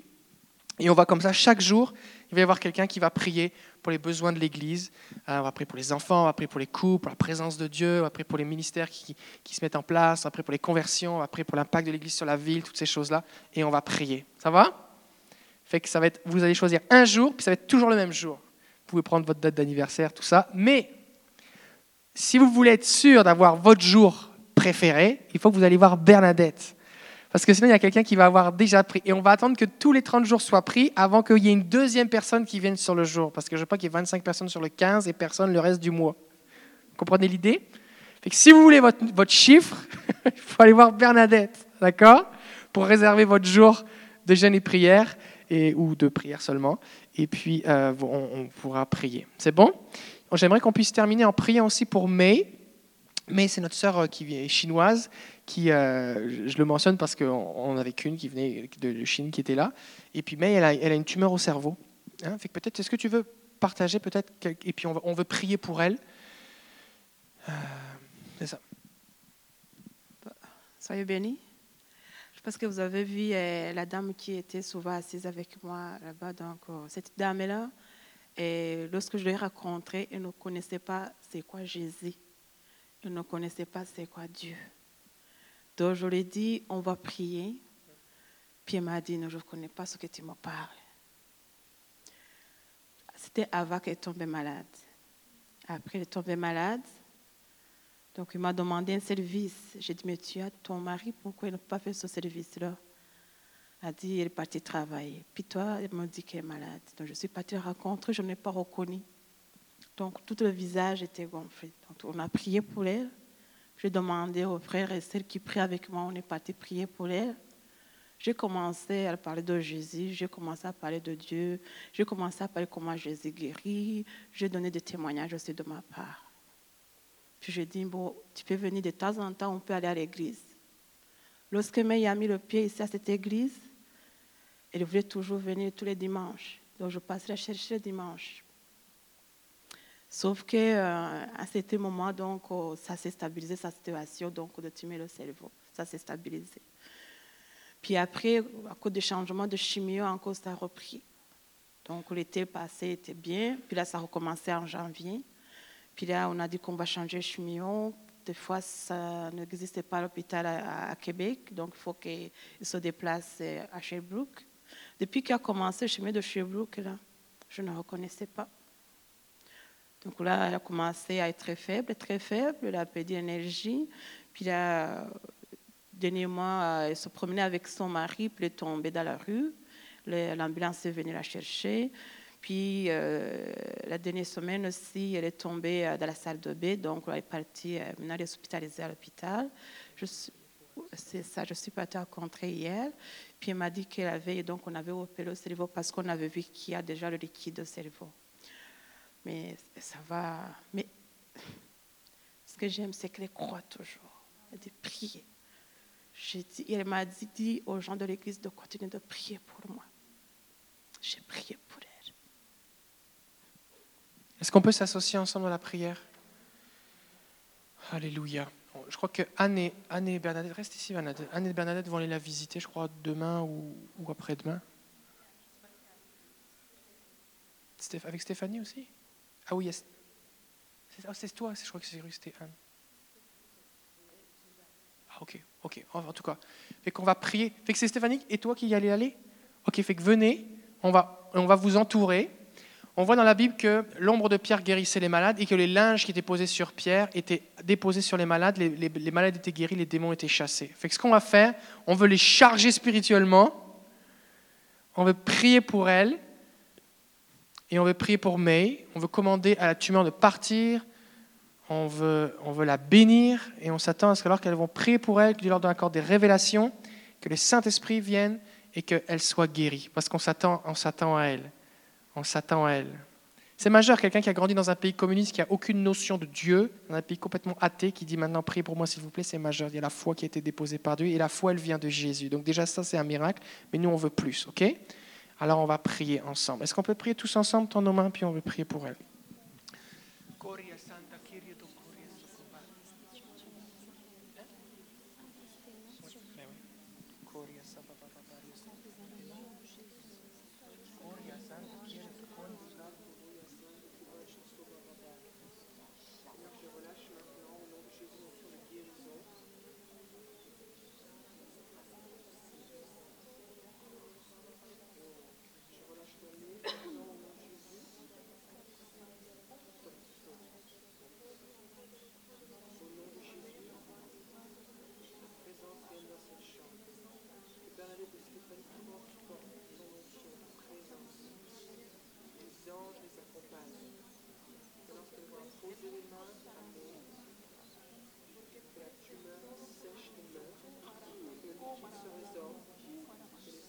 Et on va comme ça, chaque jour, il va y avoir quelqu'un qui va prier pour les besoins de l'Église. Euh, on va prier pour les enfants, on va prier pour les couples, pour la présence de Dieu, on va prier pour les ministères qui, qui se mettent en place, on va prier pour les conversions, on va prier pour l'impact de l'Église sur la ville, toutes ces choses-là. Et on va prier. Ça va? Fait que ça va être, vous allez choisir un jour, puis ça va être toujours le même jour. Vous pouvez prendre votre date d'anniversaire, tout ça. Mais si vous voulez être sûr d'avoir votre jour préféré, il faut que vous allez voir Bernadette. Parce que sinon, il y a quelqu'un qui va avoir déjà pris. Et on va attendre que tous les 30 jours soient pris avant qu'il y ait une deuxième personne qui vienne sur le jour. Parce que je pas qu'il y ait 25 personnes sur le 15 et personne le reste du mois. Vous comprenez l'idée? Si vous voulez votre, votre chiffre, il faut aller voir Bernadette, d'accord? Pour réserver votre jour de jeûne et prière ou de prière seulement. Et puis, euh, on, pourra prier. C'est bon? J'aimerais qu'on puisse terminer en priant aussi pour Mei. Mei, c'est notre sœur euh, qui est chinoise, euh, je le mentionne parce qu'on avait qu'une qui venait de Chine qui était là. Et puis Mei, elle a, une tumeur au cerveau. Hein fait peut-être, est-ce que tu veux partager peut-être Et puis on, veut prier pour elle. c'est ça. Soyez bénis. Parce que vous avez vu euh, la dame qui était souvent assise avec moi là-bas. Donc, euh, cette dame-là, et lorsque je l'ai rencontrée, elle ne connaissait pas c'est quoi Jésus. Elle ne connaissait pas c'est quoi Dieu. Donc je lui ai dit, on va prier. Puis elle m'a dit, non, je ne connais pas ce que tu me parles. C'était Ava qui est tombée malade. Après, elle est tombée malade. Donc, il m'a demandé un service. J'ai dit, mais tu as ton mari, pourquoi il n'a pas fait ce service-là? Elle a dit, il est parti travailler. Puis toi, elle m'a dit qu'elle est malade. Donc, je suis partie rencontrer, je n'ai pas reconnu. Donc, tout le visage était gonflé. Donc, on a prié pour elle. J'ai demandé aux frères et sœurs qui prient avec moi, on est parti prier pour elle. J'ai commencé à parler de Jésus, j'ai commencé à parler de Dieu, j'ai commencé à parler comment Jésus guérit, j'ai donné des témoignages aussi de ma part. Puis j'ai dit, bon, tu peux venir de temps en temps, on peut aller à l'église. Lorsque May a mis le pied ici à cette église, elle voulait toujours venir tous les dimanches. Donc je passerai chercher le dimanche. Sauf que euh, à ce moment, donc, oh, ça s'est stabilisé, sa situation, donc de tuer le cerveau. Ça s'est stabilisé. Puis après, à cause des changements de chimio, encore ça a repris. Donc l'été passé était bien, puis là ça a recommencé en janvier. Puis là on a dit qu'on va changer de chimio. Des fois ça n'existait pas à l'hôpital à, Québec, donc il faut qu'il se déplace euh, à Sherbrooke. Depuis qu'il a commencé le chimio de Sherbrooke, là, je ne reconnaissais pas. Donc là, elle a commencé à être très faible, très faible, elle a perdu l'énergie. Puis là, dernier mois, elle se promenait avec son mari, puis elle est tombée dans la rue. L'ambulance est venue la chercher. Puis euh, la dernière semaine aussi, elle est tombée euh, dans la salle de bain, donc elle est partie, euh, maintenant elle est hospitalisée à l'hôpital. C'est ça, je suis partie rencontrer hier. Puis elle m'a dit qu'elle avait, donc on avait opéré le cerveau parce qu'on avait vu qu'il y a déjà le liquide au cerveau. Mais ça va. Mais ce que j'aime, c'est qu'elle croit toujours. Elle dit prier il m'a dit, aux gens de l'église de continuer de prier pour moi. J'ai prié pour elle. Est-ce qu'on peut s'associer ensemble à la prière? Alléluia. Je crois que Anne et, Anne et Bernadette, reste ici Bernadette. Anne et Bernadette vont aller la visiter, je crois, demain ou, après-demain. Avec Stéphanie aussi? Ah oui, oh, c'est toi, je crois que c'est Anne. Ah, ok. Ok, en tout cas. Fait qu'on va prier. Fait que c'est Stéphanie et toi qui y allez aller? Ok, fait que venez, on va, on va vous entourer. On voit dans la Bible que l'ombre de Pierre guérissait les malades et que les linges qui étaient posés sur Pierre étaient déposés sur les malades, les, malades étaient guéris, les démons étaient chassés. Fait que ce qu'on va faire, on veut les charger spirituellement, on veut prier pour elles, et on veut prier pour May, on veut commander à la tumeur de partir, on veut, on veut la bénir et on s'attend à ce que alors qu'elles vont prier pour elle, que Dieu leur donne encore des révélations, que le Saint-Esprit vienne et qu'elle soit guérie. Parce qu'on s'attend, s'attend à elle. On s'attend à elle. C'est majeur, quelqu'un qui a grandi dans un pays communiste, qui n'a aucune notion de Dieu, dans un pays complètement athée, qui dit maintenant priez pour moi s'il vous plaît, c'est majeur. Il y a la foi qui a été déposée par Dieu et la foi, elle vient de Jésus. Donc déjà ça, c'est un miracle, mais nous, on veut plus, ok? Alors on va prier ensemble. Est-ce qu'on peut prier tous ensemble, dans nos mains, puis on veut prier pour elle?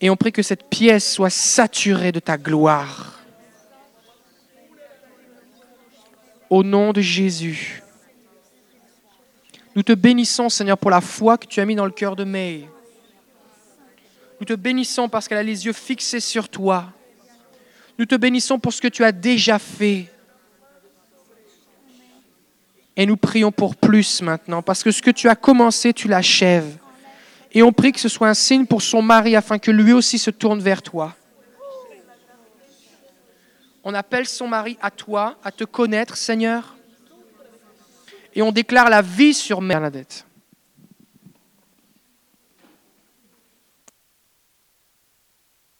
Et on prie que cette pièce soit saturée de ta gloire. Au nom de Jésus. Nous te bénissons, Seigneur, pour la foi que tu as mis dans le cœur de May. Nous te bénissons parce qu'elle a les yeux fixés sur toi. Nous te bénissons pour ce que tu as déjà fait. Et nous prions pour plus maintenant, parce que ce que tu as commencé, tu l'achèves. Et on prie que ce soit un signe pour son mari afin que lui aussi se tourne vers toi. On appelle son mari à toi, à te connaître, Seigneur. Et on déclare la vie sur Bernadette.